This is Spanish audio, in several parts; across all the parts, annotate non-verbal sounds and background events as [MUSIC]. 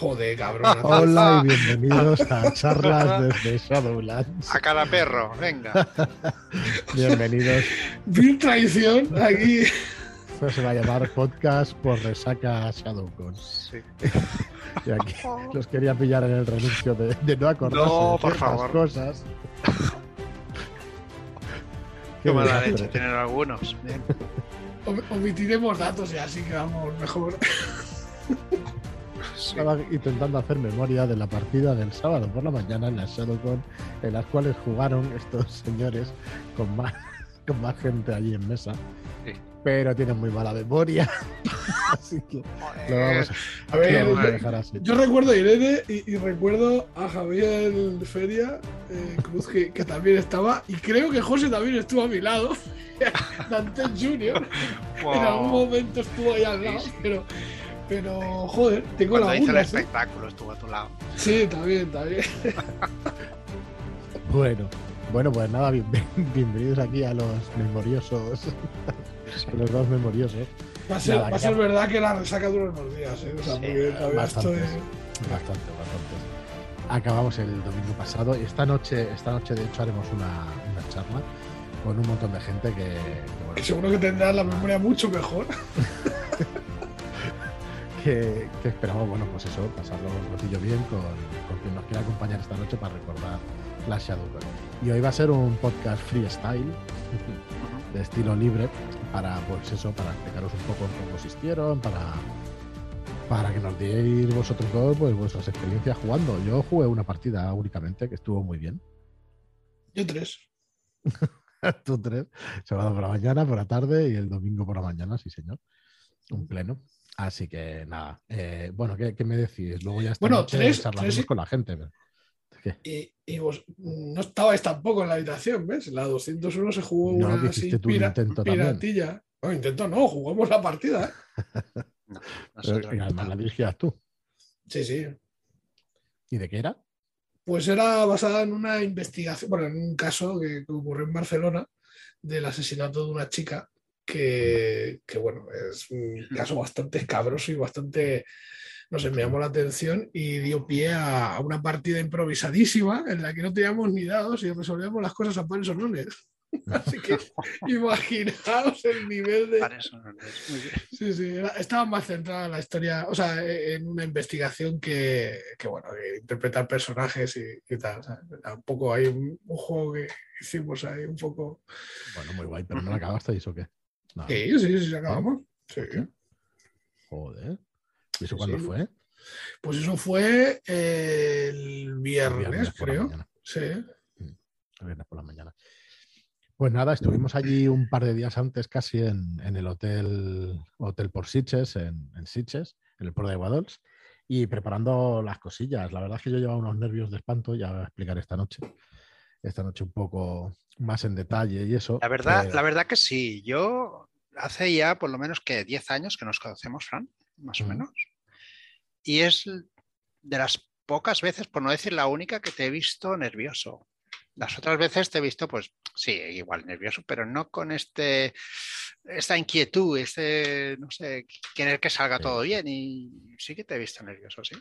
Joder, cabrón. [LAUGHS] Hola y bienvenidos a [LAUGHS] charlas desde Shadowlands. A cada perro, venga. [LAUGHS] bienvenidos. Bien traición aquí. Esto se va a llamar podcast por resaca Shadowcon. Sí. Y aquí los quería pillar en el renuncio de, de no acordarse No, de por favor. cosas. Qué Qué mala leche tener algunos. Bien. Omitiremos datos y así quedamos mejor. Sí. Estaba intentando hacer memoria de la partida del sábado por la mañana en la Shadowcon, en las cuales jugaron estos [LAUGHS] señores con más, con más gente allí en mesa. Sí. Pero tienen muy mala memoria. [LAUGHS] Así que lo vamos, A lo ver, vamos a yo, dejar así. yo recuerdo a Irene y, y recuerdo a Javier Feria eh, Cruz, que, que también estaba. Y creo que José también estuvo a mi lado. [LAUGHS] Dante Junior. En algún Wow. momento estuvo ahí al lado. Sí, sí. Pero, pero joder, tengo Cuando hice el lagunas. ¿eh? espectáculo estuvo a tu lado. Sí, también, también. [LAUGHS] Bueno, bueno, pues nada, bien- bienvenidos aquí a los memoriosos, a los dos memoriosos. Va a ser, Nada, va a que ser ya- verdad que la resaca dura unos días. ¿eh? O sea, Sí, porque todavía bastantes. estoy. Bastante, bastante. Acabamos el domingo pasado y esta noche, esta noche de hecho haremos una, una charla con un montón de gente que, que, bueno, Que seguro que tendrás la memoria mucho mejor. [LAUGHS] que, que esperamos, bueno, pues eso, pasarlo un ratillo bien con, con quien nos quiera acompañar esta noche para recordar la Shadowrun. Y hoy va a ser un podcast freestyle, de estilo libre, para, pues eso, para explicaros un poco cómo consistieron, para, para que nos digáis vosotros dos pues, vuestras experiencias jugando. Yo jugué una partida únicamente, que estuvo muy bien. Yo tres. [LAUGHS] Tú tres, sábado por la mañana, por la tarde y el domingo por la mañana, sí señor. Un pleno. Así que nada, eh, bueno, ¿qué, qué me decís? Luego ya esta Bueno, tres- con la gente. Y, y vos no estabais tampoco en la habitación, ¿ves? La 201 se jugó No, una así un pira- intento también. piratilla. No, intento no, jugamos la partida. ¿eh? [LAUGHS] No, [LAUGHS] Pero, nosotros y no además la dirigías tú. Sí, sí. ¿Y de qué era? Pues era basada en una investigación, bueno, en un caso que, que ocurrió en Barcelona del asesinato de una chica que, que, bueno, es un caso bastante escabroso y bastante, no sé, me llamó la atención y dio pie a, a una partida improvisadísima en la que no teníamos ni dados y resolvíamos las cosas a pares o nones. [LAUGHS] Así que [LAUGHS] imaginaos el nivel de... Sí, sí, era- estaba más centrada en la historia, o sea, e- en una investigación que, que, bueno, que interpretar personajes y, y tal. o sea, un poco hay un, un juego que hicimos ahí, un poco. Bueno, muy guay, pero no la acabasteis o qué? Sí, sí, sí, acabamos. Sí. Joder. ¿Y eso cuándo Sí. fue? Pues eso fue eh, el El viernes, creo. Sí. El viernes por la mañana. Pues nada, estuvimos allí un par de días antes casi en, en el hotel, hotel por Sitges, en, en Sitges, en el puerto de Guadols, y preparando las cosillas. La verdad es que yo llevaba unos nervios de espanto, ya voy a explicar esta noche. Esta noche un poco más en detalle y eso. La verdad, Eh, la verdad que sí. Yo hace ya por lo menos que 10 años que nos conocemos, Fran, más o menos. Y es de las pocas veces, por no decir la única, que te he visto nervioso. Las otras veces te he visto, pues sí, igual nervioso, pero no con este esta inquietud, este, no sé, querer que salga Sí, todo bien. Y sí que te he visto nervioso, sí.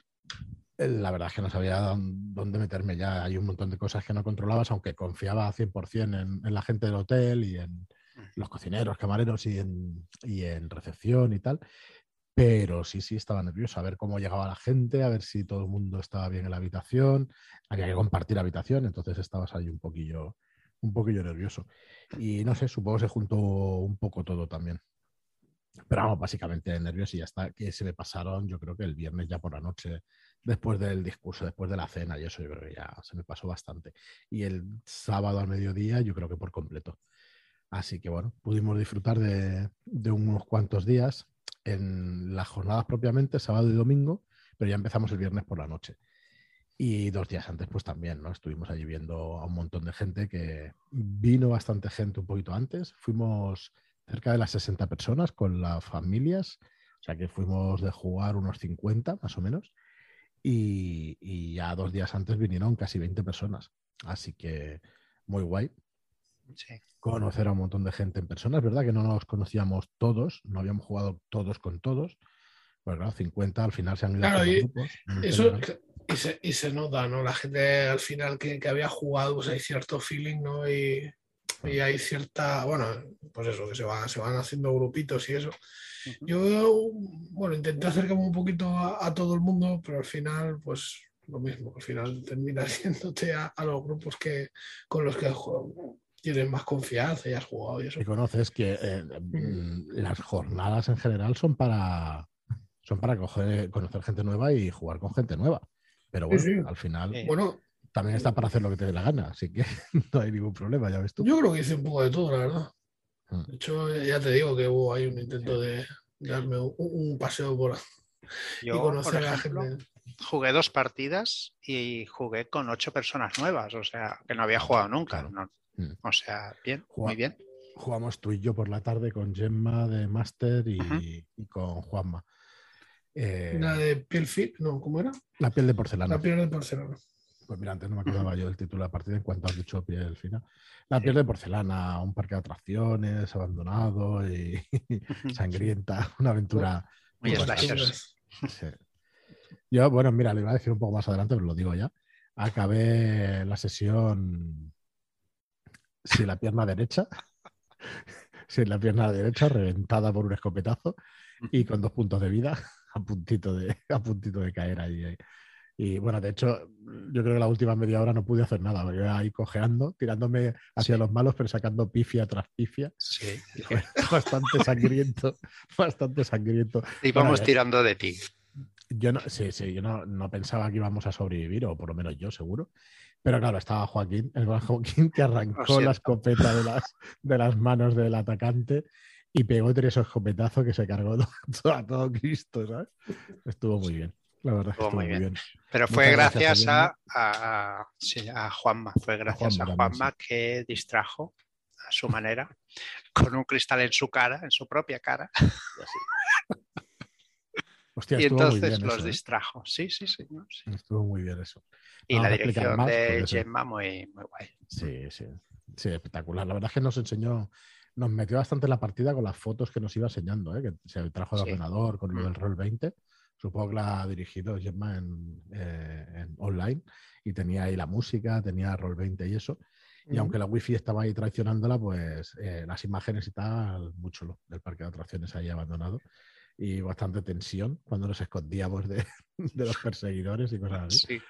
La verdad es que no sabía dón- dónde meterme ya. Hay un montón de cosas que no controlabas, aunque confiaba 100% en, en la gente del hotel y en los cocineros, camareros y en, y en recepción y tal. Pero sí, sí, estaba nervioso a ver cómo llegaba la gente, a ver si todo el mundo estaba bien en la habitación. Había que compartir habitación, entonces estabas ahí un poquillo, un poquillo nervioso. Y no sé, supongo que se juntó un poco todo también. Pero vamos, básicamente nervios y ya está, que se me pasaron, yo creo que el viernes ya por la noche, después del discurso, después de la cena y eso, yo creo que ya se me pasó bastante. Y el sábado al mediodía, yo creo que por completo. Así que bueno, pudimos disfrutar de, unos cuantos días en las jornadas propiamente, sábado y domingo, pero ya empezamos el viernes por la noche. Y dos días antes, pues también, ¿no? Estuvimos allí viendo a un montón de gente que vino bastante gente un poquito antes. Fuimos cerca de las 60 personas con las familias, o sea que fuimos de jugar unos 50 más o menos. Y, y ya dos días antes vinieron casi 20 personas. Así que muy guay Sí. conocer a un montón de gente en persona. Es verdad que no nos conocíamos todos, no habíamos jugado todos con todos. Pues claro, 50 al final se han ido Claro, y grupos, Eso, y se, y se nota, ¿no? La gente al final que, que había jugado, pues hay cierto feeling, ¿no? Y, y hay cierta, bueno, pues eso, que se, va, se van haciendo grupitos y eso. Yo, bueno, intenté acercarme un poquito a, a todo el mundo, pero al final, pues lo mismo, al final terminas [LAUGHS] yéndote a, a los grupos que, con los que juego- tienes más confianza y has jugado y eso. Y conoces que eh, mm, las jornadas en general son para son para coger- conocer gente nueva y jugar con gente nueva. Pero bueno, Sí, sí. al final. Bueno, también está para hacer lo que te dé la gana, así que [LAUGHS] no hay ningún problema, ya ves tú. yo creo que hice un poco de todo, la verdad. Mm. De hecho, ya te digo que hubo ahí un intento de darme un, un paseo por y Yo, por conocer a la ejemplo, gente. jugué dos partidas y jugué con ocho personas nuevas, o sea, que no había jugado nunca. Claro. ¿no? Mm. O sea, bien, Juega- muy bien. Jugamos tú y yo por la tarde con Gemma de Master y, y con Juanma. Eh, Una de piel fit, no, ¿cómo era? la piel de porcelana. La piel de porcelana. Pues mira, antes no me acordaba yo del título de la partida en cuanto has dicho piel final. La piel de porcelana, un parque de atracciones abandonado y [LAUGHS] sangrienta, una aventura. Muy slashers. Sí. Yo, bueno, mira, le iba a decir un poco más adelante, pero lo digo ya. Acabé la sesión sin la pierna derecha, [LAUGHS] sin la pierna derecha, reventada por un escopetazo y con dos puntos de vida, [LAUGHS] a puntito de, a puntito de caer ahí. eh. Y bueno, de hecho, yo creo que la última media hora no pude hacer nada, porque iba ahí cojeando, tirándome hacia Sí. los malos, pero sacando pifia tras pifia. Sí. Y [LAUGHS] bastante sangriento, bastante sangriento. Íbamos Bueno, tirando de ti. Yo no, sí, sí, yo no, no pensaba que íbamos a sobrevivir, o por lo menos yo seguro. Pero claro, estaba Joaquín, el gran Joaquín que arrancó la escopeta de las, de las manos del atacante y pegó tres escopetazos que se cargó [LAUGHS] todo, a todo Cristo, ¿sabes? Estuvo muy bien. La verdad Estuvo estuvo muy bien. bien. Pero fue gracias, gracias a, a, a- sí, a Juanma, fue gracias Juanma a Juanma que distrajo a su manera con un cristal en su cara, en su propia cara, [LAUGHS] Hostia, y entonces los eso, ¿eh? distrajo. Sí, sí, sí. ¿no? Sí. Estuvo muy bien eso. Y Vamos la dirección de. Gemma muy, muy guay. Sí, sí, sí, espectacular. La verdad es que nos enseñó, nos metió bastante en la partida con las fotos que nos iba enseñando, ¿eh? que se trajo de Sí. ordenador con lo Mm. del Roll 20. Supongo que la ha dirigido Gemma en, eh, en online y tenía ahí la música, tenía Roll 20 y eso. Y Ujú. aunque la wifi estaba ahí traicionándola, pues eh, las imágenes y tal, muy chulo del parque de atracciones ahí abandonado. Y bastante tensión cuando nos escondíamos de, [LAUGHS] de los perseguidores y cosas así. Sí.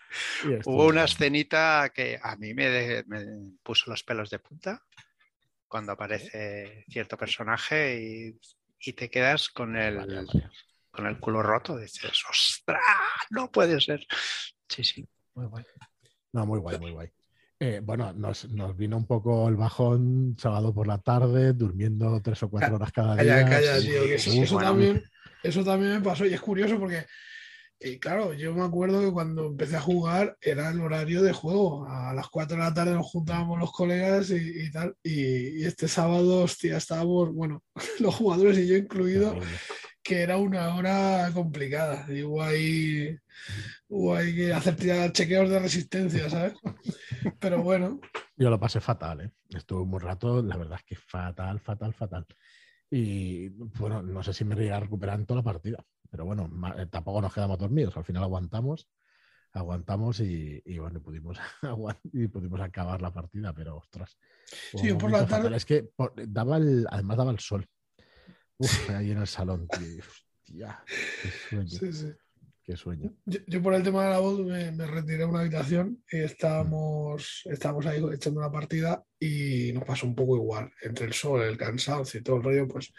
Y Hubo una bien. escenita que a mí me, de- me puso los pelos de punta cuando aparece cierto personaje y, y te quedas con el, con el culo roto. Dices, ¡ostras! No puede ser. Sí, sí. Muy guay. No, muy guay, muy guay. Eh, bueno, nos, nos vino un poco el bajón sábado por la tarde, durmiendo tres o cuatro horas cada día. Calla, calla, tío, que eso bueno. también, eso también me pasó y es curioso porque, eh, claro, yo me acuerdo que cuando empecé a jugar era el horario de juego. A las 4 de la tarde nos juntábamos los colegas y, y tal. Y, y este sábado, hostia, estábamos, bueno, [LAUGHS] los jugadores y yo incluido, que era una hora complicada. Y hubo ahí, hubo ahí que hacer chequeos de resistencia, ¿sabes? [LAUGHS] Pero bueno, Yo lo pasé fatal, ¿eh? Estuve un buen rato, la verdad es que fatal, fatal, fatal. Y bueno, no sé si me iría a recuperar en toda la partida, pero bueno, eh, tampoco nos quedamos dormidos, al final aguantamos, aguantamos y, y bueno, pudimos, [LAUGHS] y pudimos acabar la partida, pero ostras. Sí, por la tarde-. Es que por- daba el, además daba el sol. Uf, ahí en el salón, tío. Hostia, qué sueño, sí, sí. Qué sueño. Yo, yo por el tema de la voz me, me retiré a una habitación y estábamos, estábamos ahí echando una partida y nos pasó un poco igual. Entre el sol, el cansancio y todo el rollo, pues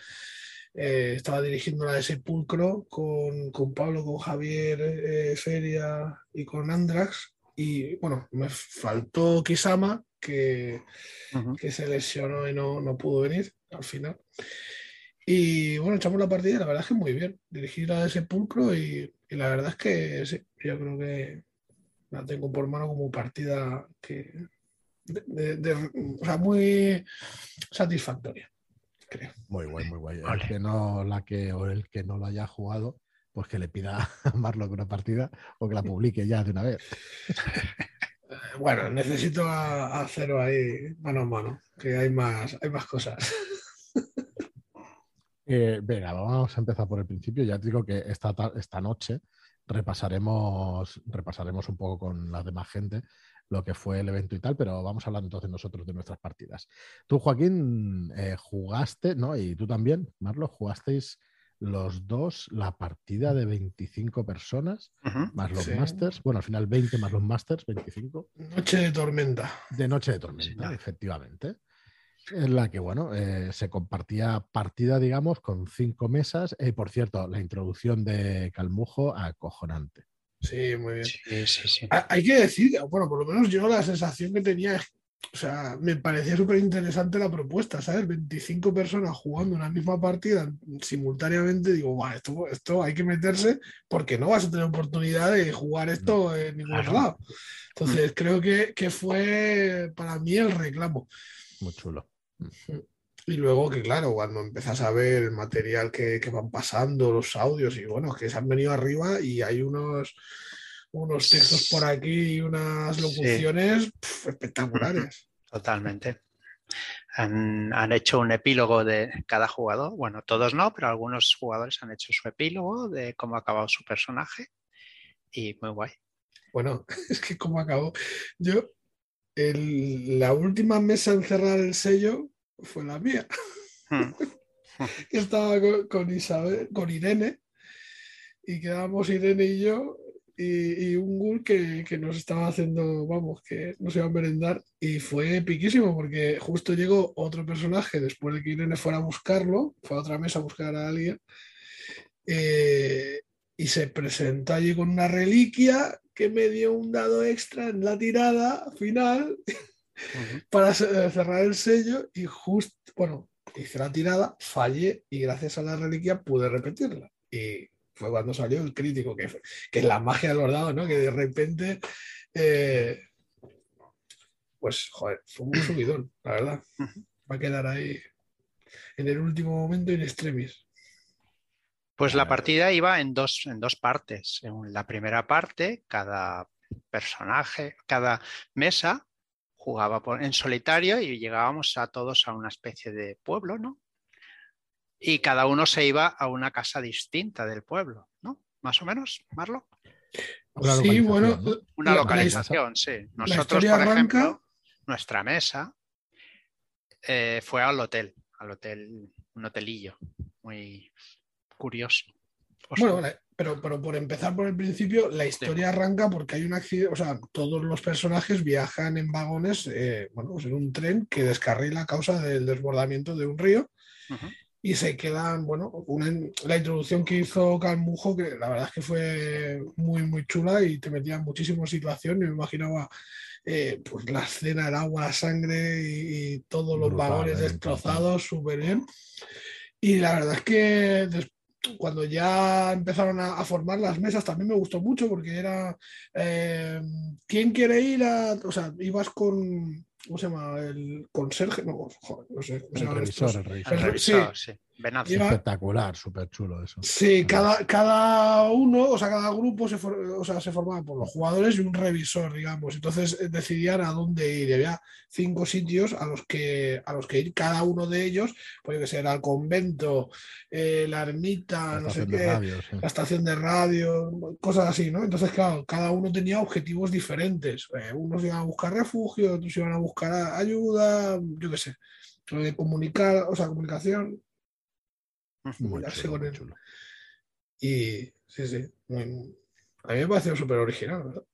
eh, estaba dirigiendo la de Sepulcro con, con Pablo, con Javier eh, Feria y con Andrax. Y bueno, me faltó Kisama, que, Ujú. que se lesionó y no, no pudo venir al final. Y bueno, echamos la partida y la verdad es que muy bien. Dirigí la de Sepulcro y, y la verdad es que sí, yo creo que la tengo por mano como partida que de, de- de- o sea, muy satisfactoria, creo. Muy guay, muy guay. El Ole. que no, la que, o el que no lo haya jugado, pues que le pida a Marlock una partida o que la publique ya de una vez. [LAUGHS] Bueno, necesito a, a Cero ahí mano a mano, que hay más, hay más cosas. [LAUGHS] Eh, venga, vamos a empezar por el principio. Ya te digo que esta, esta noche repasaremos, repasaremos un poco con la demás gente lo que fue el evento y tal, pero vamos a hablar entonces nosotros de nuestras partidas. Tú, Joaquín, eh, jugaste, ¿no? Y tú también, Marlo, jugasteis los dos la partida de 25 personas, más los masters. Bueno, al final 20 más los masters, 25. Noche de tormenta. De noche de tormenta, efectivamente. En la que, bueno, eh, se compartía partida, digamos, con cinco mesas. y eh, por cierto, la introducción de Calmujo acojonante. Sí, muy bien. Sí, sí, sí. Hay que decir, bueno, por lo menos yo la sensación que tenía es o sea, me parecía súper interesante la propuesta, ¿sabes? 25 personas jugando una misma partida simultáneamente. Digo, esto, esto hay que meterse porque no vas a tener oportunidad de jugar esto en ningún lado. Entonces, creo que, que, fue para mí el reclamo. Muy chulo. Y luego que, claro, cuando empezás a ver el material que, que van pasando, los audios, y bueno, que se han venido arriba y hay unos unos textos por aquí y unas locuciones espectaculares. Totalmente. Han, hecho un epílogo de cada jugador. Bueno, todos no, pero algunos jugadores han hecho su epílogo de cómo ha acabado su personaje. Y muy guay. Bueno, [LAUGHS] es que cómo acabó. Yo, la última mesa en cerrar el sello fue la mía. Hmm. [LAUGHS] Estaba con, con, Isabel, con Irene, y quedábamos Irene y yo y, un ghoul que, que, nos estaba haciendo, vamos, que nos iba a merendar y fue piquísimo porque justo llegó otro personaje después de que Irene fuera a buscarlo, fue a otra mesa a buscar a alguien eh, y se presentó allí con una reliquia que me dio un dado extra en la tirada final [LAUGHS] para cerrar el sello y justo, bueno, hice la tirada, fallé y gracias a la reliquia pude repetirla. Y fue cuando salió el crítico, que, que es la magia del bordado, ¿no? Que de repente, eh, pues, joder, fue un subidón, la verdad. Va a quedar ahí en el último momento in extremis. Pues la partida iba en dos, en dos partes. En la primera parte, cada personaje, cada mesa jugaba en solitario y llegábamos a todos a una especie de pueblo, ¿no? y cada uno se iba a una casa distinta del pueblo, ¿no? Más o menos, Marlo. sí, bueno, una localización, sí. Nosotros, por ejemplo, nuestra mesa eh, fue al hotel, al hotel, un hotelillo, muy curioso. bueno, pero, pero por empezar por el principio, la historia arranca porque hay un accidente, o sea, todos los personajes viajan en vagones, eh, bueno, pues en un tren que descarrila a causa del desbordamiento de un río y se quedan, bueno, la introducción que hizo Calmujo, que la verdad es que fue muy, muy chula y te metía en muchísimas situaciones. Me imaginaba eh, pues la escena, el agua, la sangre y, todos los vagones destrozados, súper bien. Y la verdad es que cuando ya empezaron a, formar las mesas también me gustó mucho porque era eh, ¿quién quiere ir a...? O sea, ibas con, ¿cómo se llama? El conserje, no, joder, no sé. el, revisor, el revisor, el revisor. sí. Espectacular, súper chulo eso. Sí, cada, cada uno, o sea, cada grupo se, o sea, se formaba por los jugadores y un revisor, digamos. Entonces eh, decidían a dónde ir. Y había cinco sitios a los que, a los que ir cada uno de ellos, puede ser al convento, eh, la ermita, no sé qué, la estación de radio, cosas así, ¿no? Entonces, claro, cada uno tenía objetivos diferentes. Eh, unos iban a buscar refugio, otros iban a buscar ayuda, yo qué sé, comunicar, o sea, comunicación muy chulo, Y sí, sí. A mí me pareció súper original.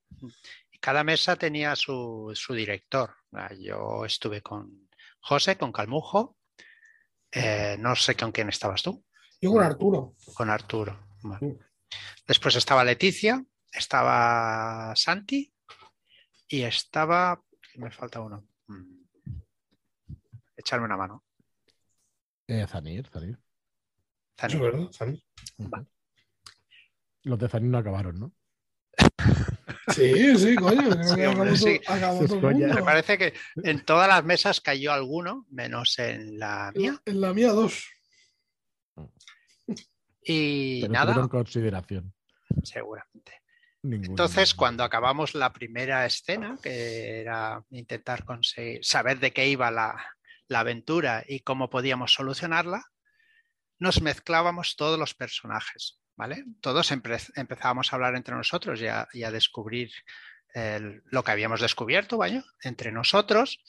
Y cada mesa tenía su, director. Yo estuve con José, con Calmujo. Eh, no sé con quién estabas tú. Yo con Arturo. Con Arturo. Después estaba Leticia, estaba Santi y estaba. Me falta uno. Mm. Echarme una mano. Eh, Zanir, Zanir. Eso verdad, Los de Zanin no acabaron, ¿no? [LAUGHS] Sí, sí, coño. Me parece que en todas las mesas cayó alguno, menos en la mía. En la mía dos. Y nada. En consideración. Seguramente. Entonces, cuando acabamos la primera escena, que era intentar conseguir saber de qué iba la, la aventura y cómo podíamos solucionarla, nos mezclábamos todos los personajes, ¿vale? Todos empezábamos a hablar entre nosotros y a, descubrir lo que habíamos descubierto, ¿vale? Entre nosotros.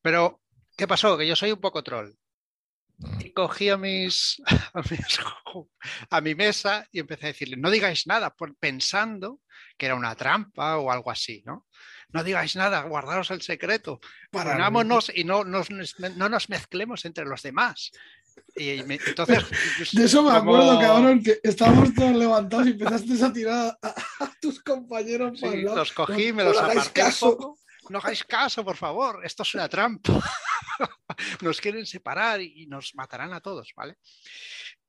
Pero, ¿qué pasó? Que yo soy un poco troll. Y cogí a, mis, [LAUGHS] a, mi mesa y empecé a decirle, no digáis nada, pensando que era una trampa o algo así, ¿no? No digáis nada, guardaros el secreto, Paranámonos y no, no nos mezclemos entre los demás. Y entonces, [LAUGHS] de eso me acuerdo, cabrón, que estábamos todos levantados y empezaste a tirar a, tus compañeros. Sí, los cogí, me los aparté No hagáis caso, por favor, esto es una trampa. [LAUGHS] nos quieren separar y nos matarán a todos, ¿vale?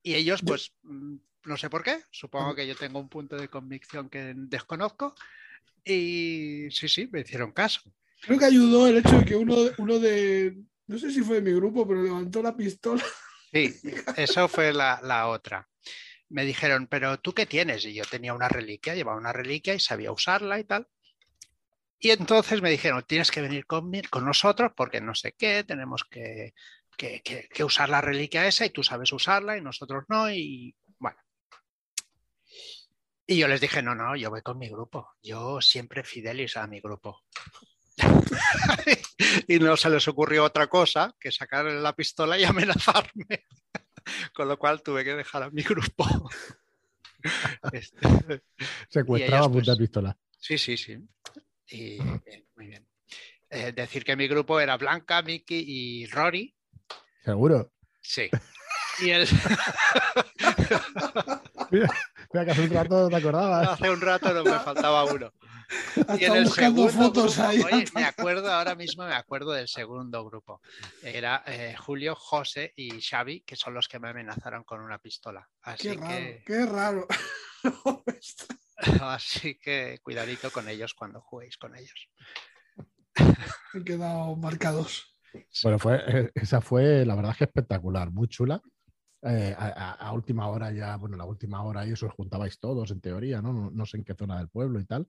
Y ellos, pues, mm, no sé por qué, supongo que yo tengo un punto de convicción que desconozco. Y sí, sí, me hicieron caso. Creo que ayudó el hecho de que uno, uno de, no sé si fue de mi grupo, pero levantó la pistola Sí, eso fue la, otra. Me dijeron, pero ¿tú qué tienes? Y yo tenía una reliquia, llevaba una reliquia y sabía usarla y tal. Y entonces me dijeron, tienes que venir con, con nosotros porque no sé qué, tenemos que, que, usar la reliquia esa y tú sabes usarla y nosotros no. Y bueno. Y yo les dije, no, no, yo voy con mi grupo. Yo siempre fidelis a mi grupo. [LAUGHS] y no se les ocurrió otra cosa que sacar la pistola y [LAUGHS] amenazarme. Con lo cual tuve que dejar a mi grupo. [LAUGHS] Este, Secuestraba punta pues, pistola. Sí, sí, sí. Y muy bien. Eh, decir que mi grupo era Blanca, Mickey y Rory. ¿Seguro? Sí. Y el... mira, que hace un rato te acordabas. Hace un rato no me faltaba uno. y en el segundo fotos ahí. Oye, me acuerdo, ahora mismo me acuerdo del segundo grupo. Era eh, Julio, José y Xavi, que son los que me amenazaron con una pistola. Así qué raro, que... qué raro. [LAUGHS] Así que cuidadito con ellos cuando juguéis con ellos. Han quedado marcados. Bueno, fue, eh, esa fue, la verdad es que espectacular, muy chula. Eh, a, última hora ya, bueno, la última hora y eso os juntabais todos en teoría, ¿no? ¿no? ¿no? sé en qué zona del pueblo y tal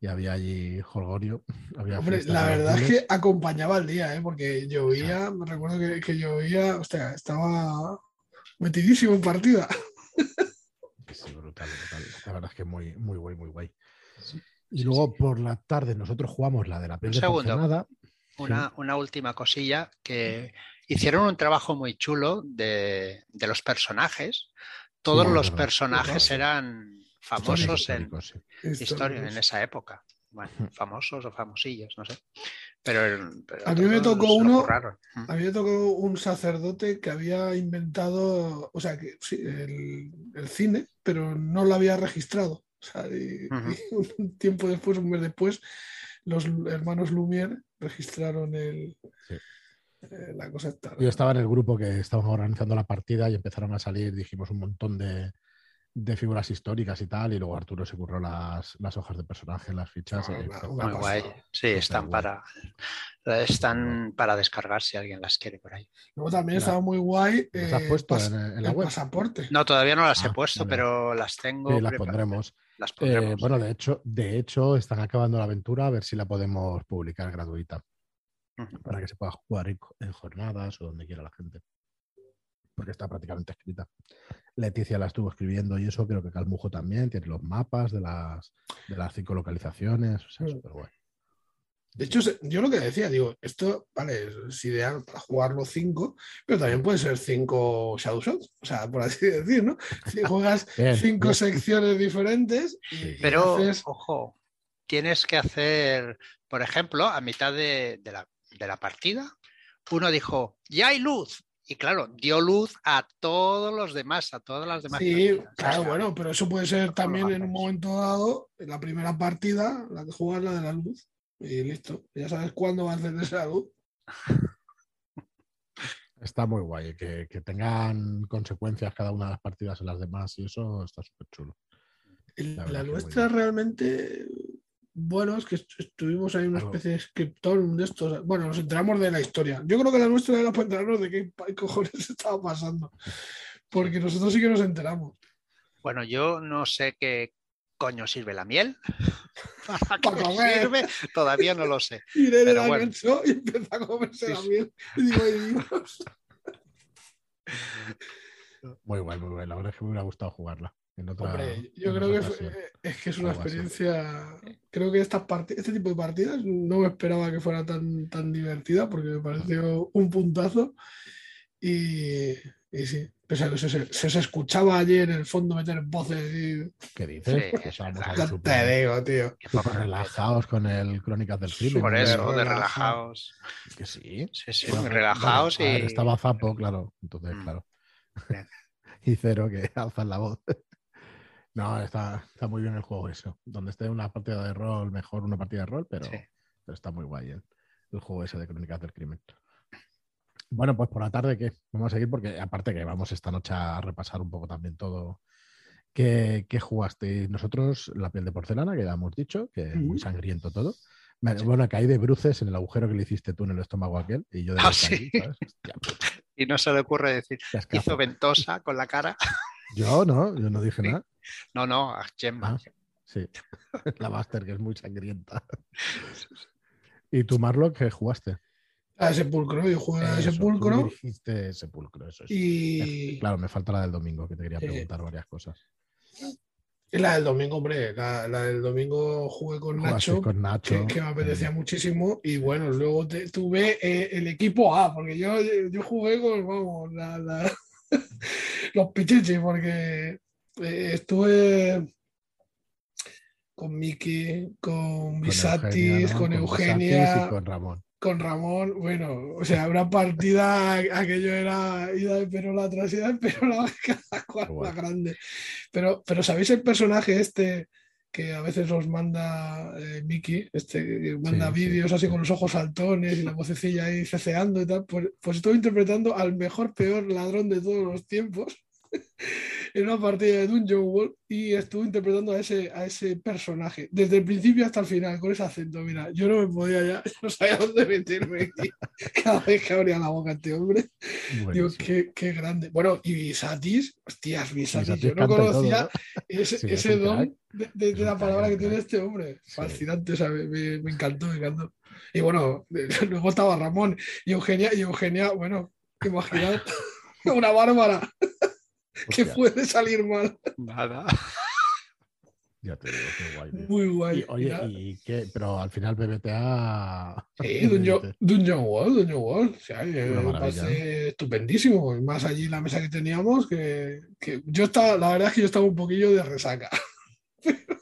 y había allí jolgorio. [LAUGHS] Había Hombre, la verdad es que acompañaba el día, ¿eh? porque llovía, me recuerdo que, que llovía, hostia, estaba metidísimo en partida. Sí, brutal, brutal. La verdad es que muy, muy guay, muy guay. y luego por la tarde nosotros jugamos la de la piel de porcelana. Una, una última cosilla que hicieron un trabajo muy chulo de, de los personajes. Todos los personajes eran famosos en historia en esa época. Bueno, famosos o famosillos, no sé. Pero, a mí me tocó uno, a mí me tocó un sacerdote que había inventado, o sea, que sí, el, cine, pero no lo había registrado. O sea, y, un tiempo después, un mes después, los hermanos Lumière registraron el, la cosa. Yo estaba en el grupo que estaban organizando la partida y empezaron a salir, dijimos, un montón de, de figuras históricas y tal, y luego Arturo se curró las, las hojas de personaje, las fichas. Eh, muy guay. Sí, están para están para descargar si alguien las quiere por ahí. Luego también estaba muy guay. ¿Las has eh, puesto en, la web? pasaporte. No, todavía no las he ah, puesto, pero las tengo. Sí, las pondremos. Eh, bueno, de hecho, de hecho, están acabando la aventura, a ver si la podemos publicar gratuita. Para que se pueda jugar en jornadas o donde quiera la gente porque está prácticamente escrita. Leticia la estuvo escribiendo y eso, creo que Calmujo también, tiene los mapas de las, de las cinco localizaciones, o sea, súper guay. De hecho, yo lo que decía, digo, esto, vale, es ideal para jugarlo cinco, pero también puede ser cinco Shadow Shots, o sea, por así [LAUGHS] decir, ¿no? Si juegas [LAUGHS] cinco secciones diferentes. pero, ojo, tienes que hacer, por ejemplo, a mitad de, la, de la partida, uno dijo, ya hay luz, y claro, dio luz a todos los demás, a todas las demás. Sí, claro, bueno, pero eso puede ser también en un momento dado, en la primera partida, la que juegas la de la luz. Y listo, ya sabes cuándo va a hacer esa luz. [LAUGHS] Está muy guay, que, tengan consecuencias cada una de las partidas en las demás y eso está súper chulo. La, nuestra realmente bueno, es que estuvimos ahí una especie de scriptor de estos. Bueno, nos enteramos de la historia. Yo creo que la nuestra era para enterarnos de qué cojones [LAUGHS] estaba pasando. Porque nosotros sí que nos enteramos. Bueno, yo no sé qué coño sirve la miel. ¿Para [LAUGHS] [LAUGHS] qué sirve? Todavía no lo sé. Y Pero bueno. y empezó a comerse la miel. Y digo, ay Dios. Muy guay, muy guay. La verdad es que me hubiera gustado jugarla. En otra, Hombre, yo en creo que fue- es que es una Algo así. experiencia. Creo que estas parti- este tipo de partidas no me esperaba que fuera tan, tan divertida porque me pareció un puntazo. Y, y sí, pese a que se, se- se os escuchaba ayer en el fondo meter voces y. ¿Qué dices? Sí, es te digo, tío. Por relajados con el Crónicas del Crimen. Por eso, de relajado. relajados. Que sí. Sí, sí, Bueno, bueno, relajados ver, y. Estaba Zapo, claro. Entonces, Mm. claro. [LAUGHS] Y Cero, que [LAUGHS] alzan la voz. No, está, está muy bien el juego eso. Donde esté una partida de rol, mejor una partida de rol, pero, Sí. pero está muy guay el, el juego ese de Crónicas del Crimen. Bueno, pues por la tarde, ¿qué? Vamos a seguir porque aparte que vamos esta noche a repasar un poco también todo. ¿Qué, qué jugaste? Nosotros, la piel de porcelana, que ya hemos dicho, que es muy Ujú. sangriento todo. Me- Bueno, caí de bruces en el agujero que le hiciste tú en el estómago aquel y yo de Ah, sí. [LAUGHS] Y no se le ocurre decir, hizo ventosa con la cara. Yo no, yo no dije Sí. nada. No, no, a Gemma. Ah, sí. [LAUGHS] La Master, que es muy sangrienta. [LAUGHS] ¿Y tú, Marlo, qué jugaste? A Sepulcro, yo jugué a Sepulcro tú dijiste Sepulcro, eso es. y. [LAUGHS] Claro, me falta la del domingo, que te quería preguntar varias cosas. la del domingo, hombre. La, la del domingo jugué con Nacho. con Nacho. que, que me apetecía mm, muchísimo. Y bueno, luego te- tuve eh, el equipo A, porque yo, yo jugué con, vamos, la- la- los pichichis, porque eh, estuve con Miki, con Bisatis, ¿no? con Eugenia, con Ramón. con Ramón. Bueno, o sea, una partida, [LAUGHS] aquello era ida de perola tras ida de perola, [LAUGHS] cada cual Guay. más grande. Pero, pero ¿sabéis el personaje este que a veces os manda eh, Miki, este que manda Sí, sí, vídeos así sí. con los ojos saltones y la vocecilla ahí ceceando y tal? Pues, pues estoy interpretando al mejor, peor ladrón de todos los tiempos. [LAUGHS] En una partida de Dungeon World y estuve interpretando a ese, a ese personaje desde el principio hasta el final con ese acento. Mira, yo no me podía ya, [LAUGHS] no sabía dónde meterme. [LAUGHS] Cada vez que abría la boca este hombre, Digo, Buenísimo. qué, qué grande. Bueno, y Visatis, hostias, Visatis, Visatis yo no todo, conocía ¿no? ese, Sí, es ese don de, la palabra que tiene este hombre. Sí. Fascinante, o sea, me, me- me encantó, me encantó. Y bueno, luego estaba Ramón y Eugenia, y Eugenia, bueno, imaginad, una bárbara que Hostia, puede salir mal. Nada. Ya te digo, qué guay. tío. Muy guay. Y, oye, Mira, ¿y qué? Pero al final BBTA. Sí, Dungeon, Dungeon World, Dungeon World. O sea, parece estupendísimo. Y Más allí la mesa que teníamos, que, que yo estaba, la verdad es que yo estaba un poquillo de resaca. [LAUGHS]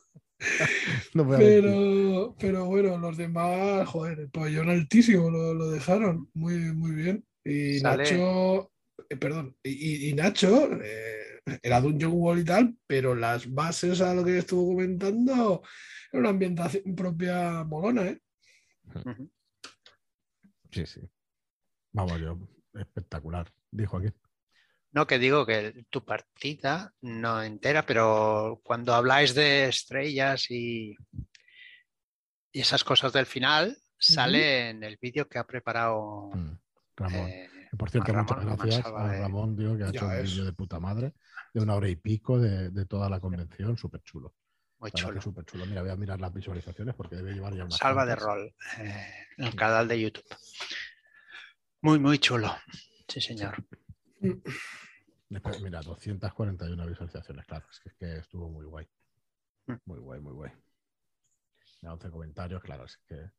No. Pero, pero bueno, los demás, joder, el pabellón altísimo lo, lo dejaron muy, muy bien. Y Sale- Nacho, eh, perdón, y, Nacho eh, era Dungeon World y tal, pero las bases a lo que estuvo comentando era una ambientación propia molona, ¿eh? Sí, sí. Vamos, yo, espectacular, dijo aquí. No, que digo que tu partida no entera, pero cuando habláis de estrellas y, y esas cosas del final, sale en el vídeo que ha preparado Mm, Ramón. eh, Por cierto, muchas gracias a Ramón, tío, que ha hecho un vídeo de puta madre, de una hora y pico de, de toda la convención, súper chulo. muy chulo. súper chulo. Mira, voy a mirar las visualizaciones porque debe llevar ya unas Salva de rol eh, en el canal de YouTube. Muy, muy chulo. Sí, señor. Después, Mira, 241 visualizaciones, claro, es que, es que estuvo muy guay. Mm. Muy guay, muy guay. Mira, 11 comentarios, claro, es que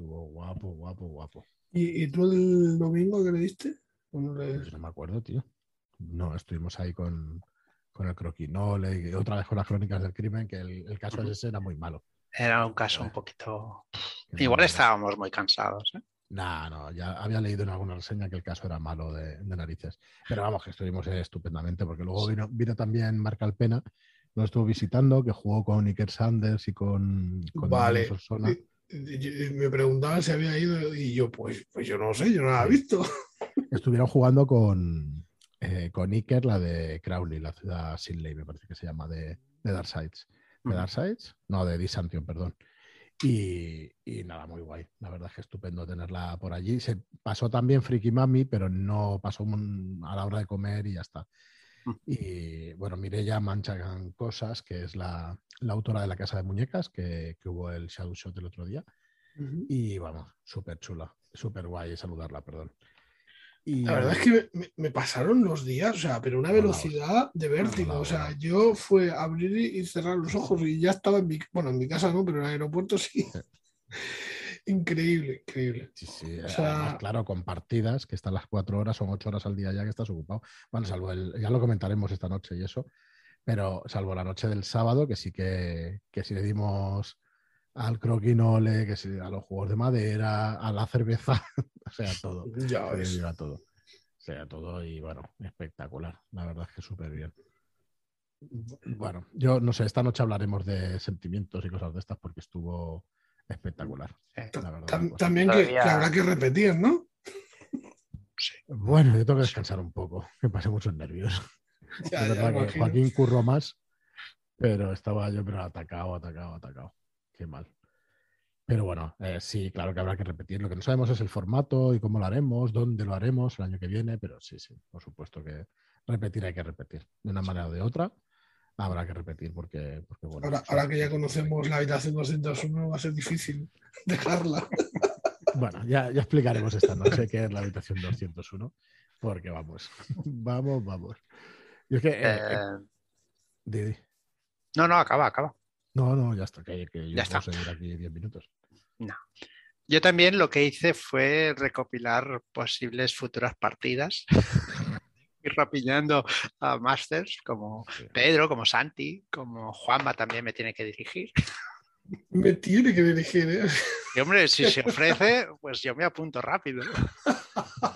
estuvo guapo, guapo, guapo. ¿Y, y tú el domingo que le diste? ¿Cómo le- Pues no me acuerdo, tío. No, estuvimos ahí con, con el croquinole y otra vez con las crónicas del crimen, que el, el caso ese era muy malo. Era un caso un poquito. Igual estábamos muy cansados. ¿eh? Nah, no, ya había leído en alguna reseña que el caso era malo de, de narices. Pero vamos, que estuvimos eh, estupendamente, porque luego vino, vino también Marc Alpena, nos estuvo visitando, que jugó con Iker Sanders y con, con Vale. Solsona. Me preguntaban si había ido y yo, pues, pues yo no sé, yo no la he visto. [LAUGHS] Estuvieron jugando con, eh, con Iker, la de Crowley, la ciudad Sinley, me parece que se llama, de, de Darksides. ¿De Ujú. Darksides? No, de Disantion, perdón. Y, y nada, muy guay. La verdad es que estupendo tenerla por allí. Se pasó también Friki Mami, pero no pasó un- a la hora de comer y ya está. Mm. Y bueno, Mireya Manchan Cosas, que es la, la autora de La Casa de Muñecas, que, que hubo el Shadow Shot el otro día. Y vamos, súper chula, súper guay saludarla, perdón. Y La verdad es que me, me- pasaron los días, o sea, pero una velocidad de vértigo. O sea, yo fue abrir y y cerrar los ojos y ya estaba en mi, bueno, en mi casa no, pero en el aeropuerto sí. [LAUGHS] Increíble, increíble. Sí, sí. O sea- Además, claro, con partidas, que están las cuatro horas, son ocho horas al día ya que estás ocupado. Bueno, salvo el, ya lo comentaremos esta noche y eso, pero salvo la noche del sábado, que sí que, que sí le dimos al croquinole, que sí, a los juegos de madera, a la cerveza, [LAUGHS] o sea, todo. Ya ves. a todo. O sea, todo y bueno, espectacular. La verdad es que súper bien. Bueno, yo no sé, esta noche hablaremos de sentimientos y cosas de estas porque estuvo espectacular. Eh, La verdad, Tam- también que, que habrá que repetir, ¿no? Bueno, yo tengo que descansar un poco, me pasé muchos nervios. [LAUGHS] Ya, es ya verdad que imagino. Joaquín curró más, pero estaba yo pero atacado, atacado, atacado. Qué mal. Pero bueno, eh, sí, claro que habrá que repetir. Lo que no sabemos es el formato y cómo lo haremos, dónde lo haremos el año que viene, pero sí, sí, por supuesto que repetir hay que repetir. De una manera o de otra, habrá que repetir porque, porque bueno. Ahora, ahora que ya conocemos la habitación 201 va a ser difícil [LAUGHS] dejarla. Bueno, ya, ya explicaremos esta noche qué es la habitación 201, porque vamos, [LAUGHS] vamos, vamos. Y es que, eh, eh, eh, di. no, no, acaba, acaba. No, no, ya está, que, que yo Ya puedo está. seguir aquí 10 minutos. Yo también lo que hice fue recopilar posibles futuras partidas. [LAUGHS] Ir rapiñando a Masters como. Pedro, como Santi, como Juanma también me tiene que dirigir. Me tiene que dirigir, ¿eh? Y hombre, si se [LAUGHS] ofrece, pues yo me apunto rápido.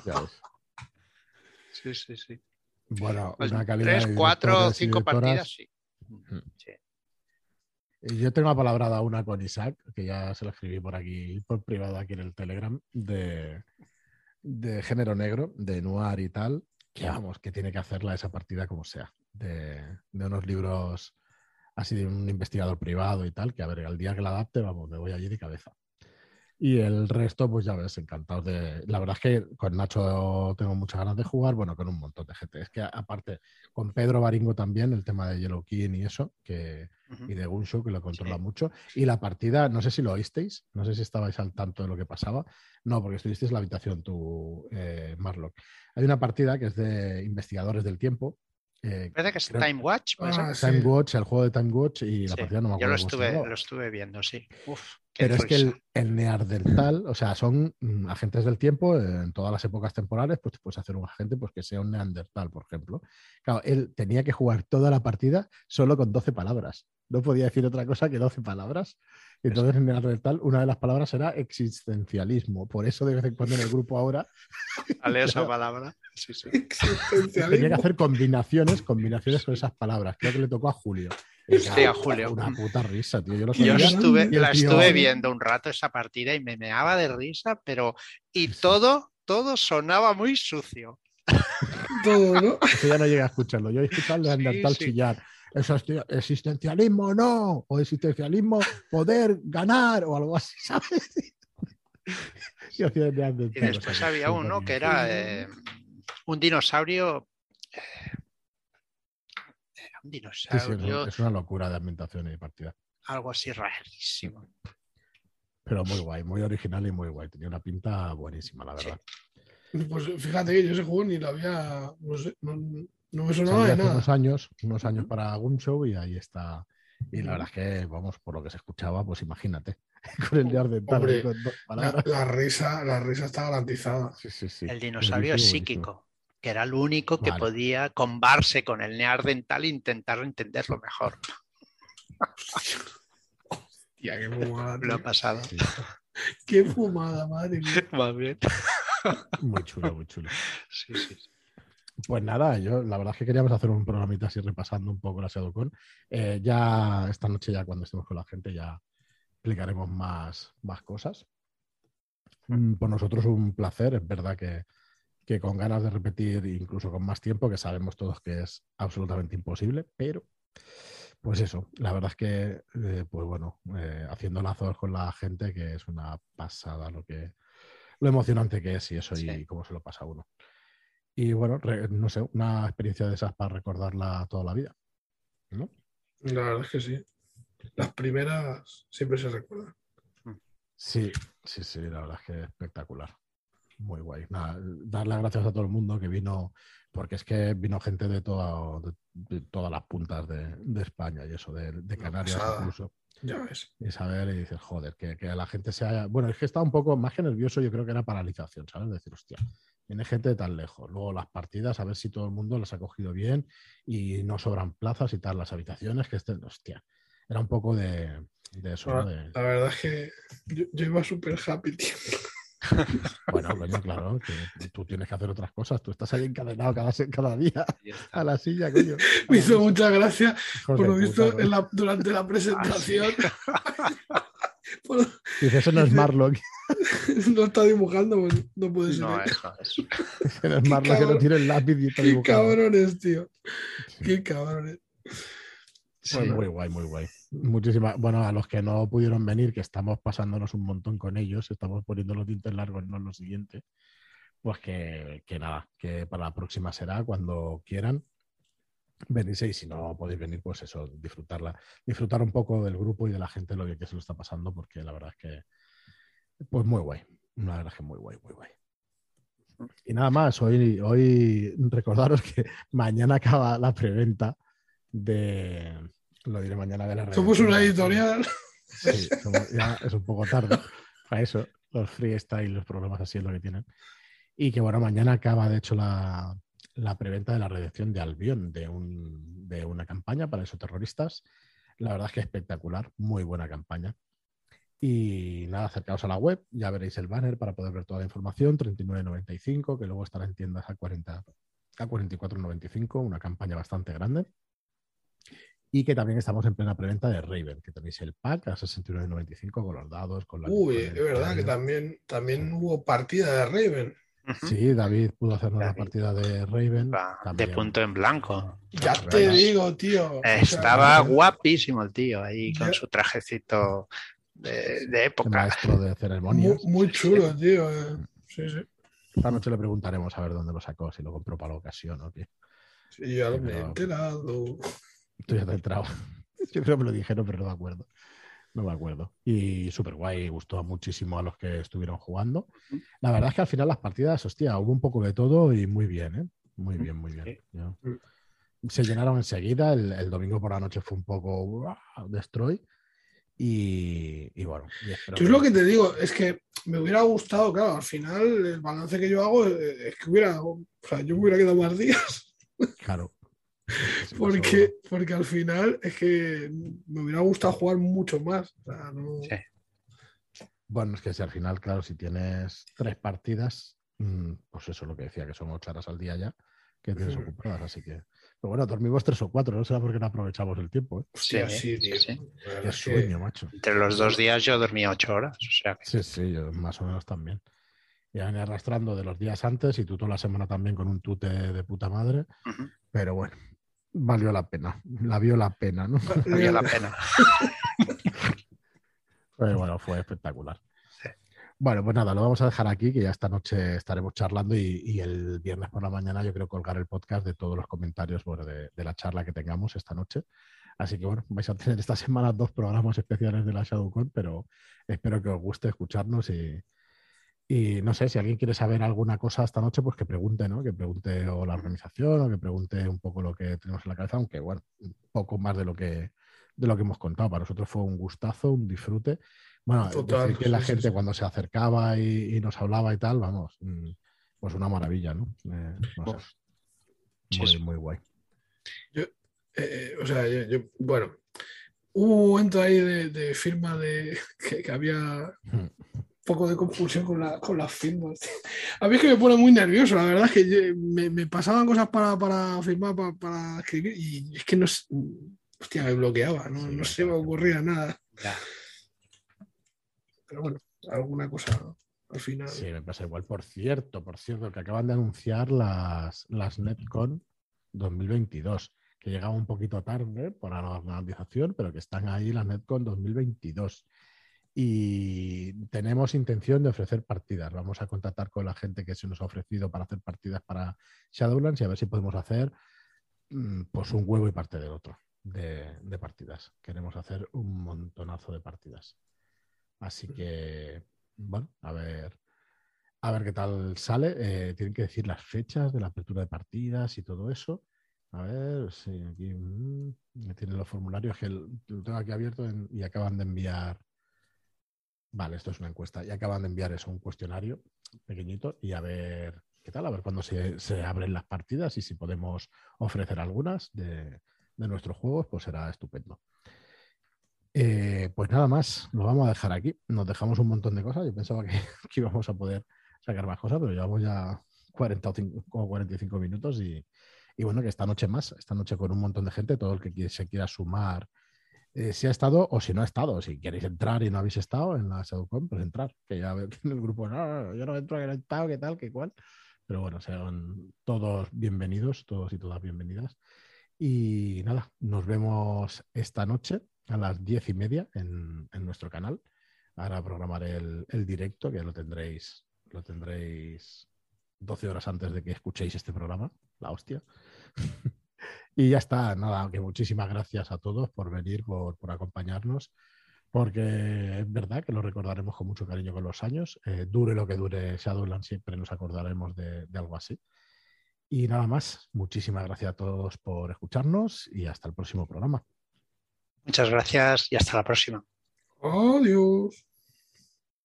Ya ves. Sí, sí, sí. Bueno, Pues una calidad tres, de cuatro, cinco partidas, sí. Sí. Y Yo tengo una palabrada una con Isaac, que ya se la escribí por aquí, por privado aquí en el Telegram, de, de género negro, de noir y tal, que vamos, que tiene que hacerla esa partida como sea, de, de unos libros así de un investigador privado y tal, que a ver, al día que la adapte, vamos, me voy allí de cabeza. Y el resto, pues ya ves, encantados de... La verdad es que con Nacho tengo muchas ganas de jugar, bueno, con un montón de gente. Es que aparte, con Pedro Baringo también, el tema de Yellow King y eso, que, y de Gunshow, que lo controla Sí. mucho. Y la partida, no sé si lo oísteis, no sé si estabais al tanto de lo que pasaba. No, porque estuvisteis en la habitación tú, eh, Marlock. Hay una partida que es de investigadores del tiempo. Eh, Parece que es creo- Time Watch. ¿puede ser? Ah, sí. Time Watch, el juego de Time Watch y la Sí, partida no me Yo acuerdo. lo estuve, llamaba. lo estuve viendo, sí. Uf, qué Pero es que el, el neandertal, o sea, son mm, agentes del tiempo, en todas las épocas temporales, pues puedes hacer un agente pues, que sea un neandertal, por ejemplo. Claro, él tenía que jugar toda la partida solo con 12 palabras. No podía decir otra cosa que 12 palabras. Entonces en neandertal una de las palabras era existencialismo. Por eso de vez en cuando en el grupo ahora [LAUGHS] Sale esa palabra. Sí, sí. tenía que hacer combinaciones, combinaciones con esas palabras. Creo que le tocó a Julio. Y Sí, a Julio. Una puta risa, tío. Yo lo Yo sabía. estuve, y el la tío- estuve viendo un rato esa partida y me meaba de risa, pero y todo, todo sonaba muy sucio. Todo, ¿no? Eso ya no llega a escucharlo. Yo he escuchado al neandertal sí. chillar. Existencialismo no, o existencialismo poder ganar, o algo así, [LAUGHS] ¿sabes? Y después había uno que era eh, un dinosaurio. eh, Era un Sí, sí, es, dinosaurio, un- es una locura de ambientación y partida. algo así rarísimo. Pero muy guay, muy original y muy guay. Tenía una pinta buenísima, la Sí. verdad. Pues fíjate que yo ese juego ni lo había. No sé, no, no me sonaba de nada. unos años, unos años para Gunshow y ahí está. Y la verdad es que, vamos, por lo que se escuchaba, pues imagínate, [LAUGHS] con el neandertal Hombre, con dos La, risa, la risa está garantizada. Sí, sí, sí. El dinosaurio Buenísimo, psíquico, que era el único que Vale. podía combarse con el neardental e intentar entenderlo mejor. Tía, qué [LAUGHS] fumada. Lo ha pasado. Sí, Qué fumada, madre mía. Más bien. Muy chulo, muy chulo. Sí, sí. Pues nada, yo la verdad es que queríamos hacer un programita así repasando un poco la ShadowCon. Eh, ya esta noche, ya cuando estemos con la gente, ya explicaremos más, más cosas. Mm, Por nosotros un placer, es verdad que, que con ganas de repetir, incluso con más tiempo, que sabemos todos que es absolutamente imposible, pero pues eso, la verdad es que, eh, pues bueno, eh, haciendo lazos con la gente, que es una pasada lo que lo emocionante que es y eso y cómo se lo pasa a uno. Y bueno, re- no sé, una experiencia de esas para recordarla toda la vida. ¿no? La verdad es que sí. Las primeras siempre se recuerdan. Sí, sí, sí, la verdad es que espectacular. muy guay. Nada, dar las gracias a todo el mundo que vino, porque es que vino gente de, toda, de, de todas las puntas de, de, España y eso, de, de Canarias pasada. incluso. Ya ves. Y saber y dices, joder, que, que la gente se haya. Bueno, es que estaba un poco más que nervioso, yo creo que era paralización, ¿sabes? Decir, hostia, viene gente de tan lejos. Luego las partidas, a ver si todo el mundo las ha cogido bien y no sobran plazas y tal, las habitaciones que estén, hostia. Era un poco de, de eso, ¿no? De, La verdad es que yo, yo iba súper happy, tío. [LAUGHS] bueno, coño, claro, que tú tienes que hacer otras cosas. Tú estás ahí encadenado cada, día a la silla, coño. [LAUGHS] Me hizo mucha gracia, por lo visto, durante la presentación. [LAUGHS] Por- [LAUGHS] Dice, eso no es Marlock, [LAUGHS] no está dibujando, pues no puede ser. No, eso es. [LAUGHS] ese no es Marlock que no tiene el lápiz y está Qué dibujando. cabrones, tío. Qué cabrones. Sí. Bueno, muy guay, muy guay. Muchísimas. Bueno, a los que no pudieron venir, que estamos pasándonos un montón con ellos, estamos poniendo los dientes largos, no lo siguiente. Pues que, que nada, que para la próxima será cuando quieran. Venís y si no podéis venir, pues eso, disfrutarla, disfrutar un poco del grupo y de la gente lo que, que se lo está pasando, porque la verdad es que, pues muy guay. La verdad es que muy guay, muy guay. Y nada más, hoy, hoy recordaros que [LAUGHS] mañana acaba la preventa de. Lo diré mañana de la Somos redención una editorial. Sí, somos- ya es un poco tarde para eso. Los freestyle, los problemas así es lo que tienen. Y que bueno, mañana acaba de hecho la, la preventa de la redención de Albion, de, un, de una campaña para esos terroristas. La verdad es que espectacular, muy buena campaña. Y nada, acercaos a la web, ya veréis el banner para poder ver toda la información, 39.95, que luego estará en tiendas a 40 a 44.95, una campaña bastante grande. Y que también estamos en plena preventa de Raven, que tenéis el pack a 69.95 con los dados, con la Uy, es verdad que también, también hubo partida de Raven. Sí, David pudo hacernos la David. partida de Raven. De punto en blanco. Ya te digo, tío. O sea, Estaba guapísimo el tío ahí con su trajecito de, de el época. maestro de [LAUGHS] muy, ceremonias. muy chulo, tío. eh. Sí, sí. Esta noche le preguntaremos a ver dónde lo sacó, si lo compró para la ocasión o qué. Sí, ya Sí, me he enterado. Estoy ya entrado. [LAUGHS] Yo creo que me lo dijeron, pero no me acuerdo. No me acuerdo. Y súper guay, gustó muchísimo a los que estuvieron jugando. La verdad es que al final las partidas, hostia, hubo un poco de todo y muy bien, ¿eh? Muy bien, muy bien. Sí. Yo- Se llenaron enseguida. El, el domingo por la noche fue un poco ¡guau! destroy. Y, y bueno, y Yo es lo que te digo, es que me hubiera gustado, claro, al final el balance que yo hago eh, es que hubiera, o sea, yo hubiera quedado más días, Claro. [LAUGHS] Porque, porque al final es que me hubiera gustado jugar mucho más. O sea, no- Sí. Bueno, es que si al final, claro, si tienes tres partidas, mm, pues eso es lo que decía, que son ocho horas al día ya, que tienes ocupadas, así que. Pero bueno, dormimos tres o cuatro, no será porque no aprovechamos el tiempo, ¿eh? Sí, sí, sí, sí. Qué sueño, macho. Entre los dos días yo dormía ocho horas. O sea que Sí, sí, yo más o menos también. Ya venía arrastrando de los días antes y tú toda la semana también con un tute de puta madre, pero bueno, valió la pena, la vio la pena, ¿no? valía la pena. [LAUGHS] Pero bueno, fue espectacular. Sí. Bueno, pues nada, lo vamos a dejar aquí, que ya esta noche estaremos charlando y, y el viernes por la mañana yo creo colgar el podcast de todos los comentarios bueno, de, de la charla que tengamos esta noche. Así que bueno, vais a tener esta semana dos programas especiales de la ShadowCon, pero espero que os guste escucharnos y, y no sé, si alguien quiere saber alguna cosa esta noche, pues que pregunte, ¿no? Que pregunte o la organización o que pregunte un poco lo que tenemos en la cabeza, aunque bueno, un poco más de lo que de lo que hemos contado. Para nosotros fue un gustazo, un disfrute. Bueno, Total, decir que la sí, gente sí. cuando se acercaba y, y nos hablaba y tal, vamos, mm, pues una maravilla, ¿no? Eh, no sé. Sí, Muy, muy guay. Eh, o sea, yo, yo- bueno, hubo un momento ahí de, de firma de [LAUGHS] que, que había Hmm. Poco de confusión con, la- con las firmas. A mí es que me pone muy nervioso, la verdad es que yo- me, me pasaban cosas para, para firmar, para, para escribir, y es que no hostia, me bloqueaba, no, no se me ocurría nada. Ya. Pero bueno, alguna cosa al final. Sí, me pasa igual. Por cierto, por cierto, que acaban de anunciar las, las NetCon 2022, que llegaba un poquito tarde para la organización, pero que están ahí las NetCon 2022. Y tenemos intención de ofrecer partidas. Vamos a contactar con la gente que se nos ha ofrecido para hacer partidas para Shadowlands y a ver si podemos hacer mm, pues un huevo y parte del otro de, partidas. Queremos hacer un montonazo de partidas. Así que, bueno, a ver, a ver qué tal sale. Eh, tienen que decir las fechas de la apertura de partidas y todo eso. A ver, sí, aquí mm, tienen los formularios que lo tengo aquí abierto y acaban de enviar. Vale, esto es una encuesta. Y acaban de enviar eso, un cuestionario pequeñito y a ver qué tal, a ver cuándo se, abren las partidas y si podemos ofrecer algunas de, nuestros juegos, pues será estupendo. Eh, pues nada más, lo vamos a dejar aquí. Nos dejamos un montón de cosas. Yo pensaba que, [LAUGHS] que íbamos a poder sacar más cosas, pero llevamos ya 40 o 45 minutos y, bueno, que esta noche más, esta noche con un montón de gente, todo el que se quiera sumar, eh, si ha estado o si no ha estado. Si queréis entrar y no habéis estado en la Seducom, pues entrar, que ya veo que en el grupo, no, yo no entro, que no he estado, qué tal, qué cual. Pero bueno, sean todos bienvenidos, todos y todas bienvenidas. Y nada, nos vemos esta noche a las diez y media en, nuestro canal. Ahora programaré el, el directo, que lo tendréis lo tendréis 12 horas antes de que escuchéis este programa, la hostia. [LAUGHS] y ya está, nada, que muchísimas gracias a todos por venir, por, acompañarnos, porque es verdad que lo recordaremos con mucho cariño con los años. Eh, dure lo que dure Shadowland, siempre nos acordaremos de, de algo así. Y nada más, muchísimas gracias a todos por escucharnos y hasta el próximo programa. Muchas gracias y hasta la próxima. Adiós.